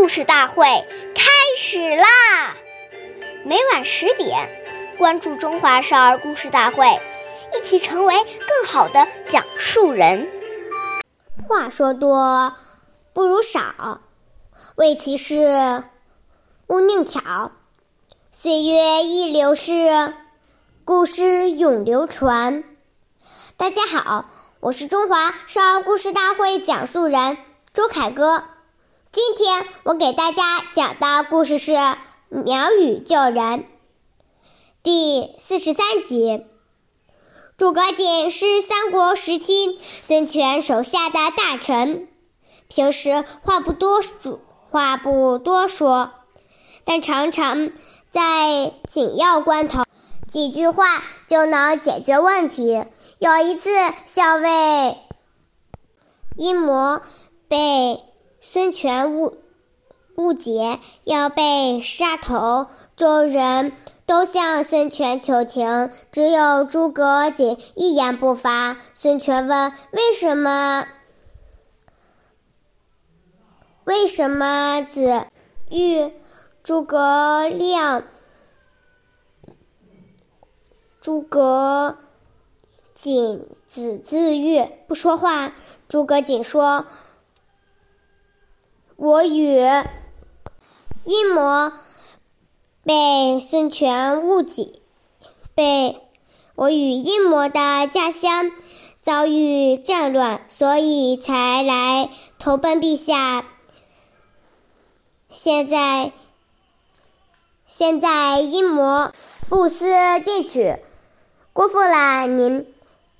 故事大会开始啦！每晚十点，关注《中华少儿故事大会》，一起成为更好的讲述人。话说多不如少，为其事，勿宁巧。岁月易流逝，故事永流传。大家好，我是中华少儿故事大会讲述人周凯歌。今天我给大家讲的故事是《苗语救人》第四十三集。诸葛瑾是三国时期孙权手下的大臣，平时话不多说，话不多说，但常常在紧要关头，几句话就能解决问题。有一次，校尉阴谋被。孙权误误解要被杀头，众人都向孙权求情，只有诸葛瑾一言不发。孙权问：“为什么？为什么子欲诸葛亮？诸葛瑾子自愈不说话。”诸葛瑾说。我与阴谋被孙权误解，被我与阴谋的家乡遭遇战乱，所以才来投奔陛下。现在，现在阴谋不思进取，辜负了您，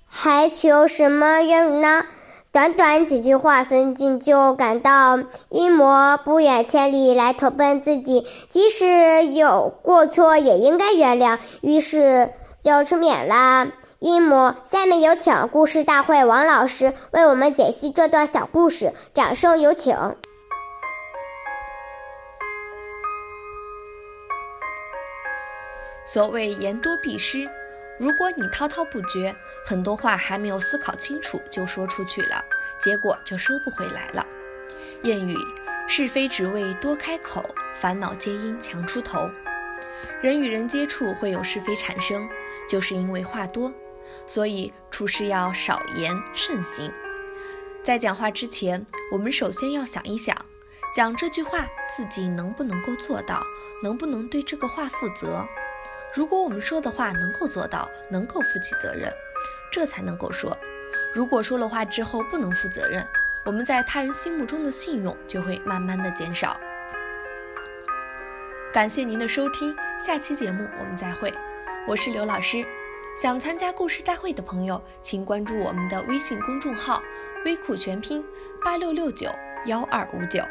还求什么冤辱呢？短短几句话，孙敬就感到阴谋不远千里来投奔自己，即使有过错也应该原谅，于是就赦免了阴谋。下面有请故事大会王老师为我们解析这段小故事，掌声有请。所谓言多必失。如果你滔滔不绝，很多话还没有思考清楚就说出去了，结果就收不回来了。谚语：是非只为多开口，烦恼皆因强出头。人与人接触会有是非产生，就是因为话多。所以处事要少言慎行。在讲话之前，我们首先要想一想，讲这句话自己能不能够做到，能不能对这个话负责。如果我们说的话能够做到，能够负起责任，这才能够说。如果说了话之后不能负责任，我们在他人心目中的信用就会慢慢的减少。感谢您的收听，下期节目我们再会。我是刘老师，想参加故事大会的朋友，请关注我们的微信公众号“微库全拼八六六九幺二五九”。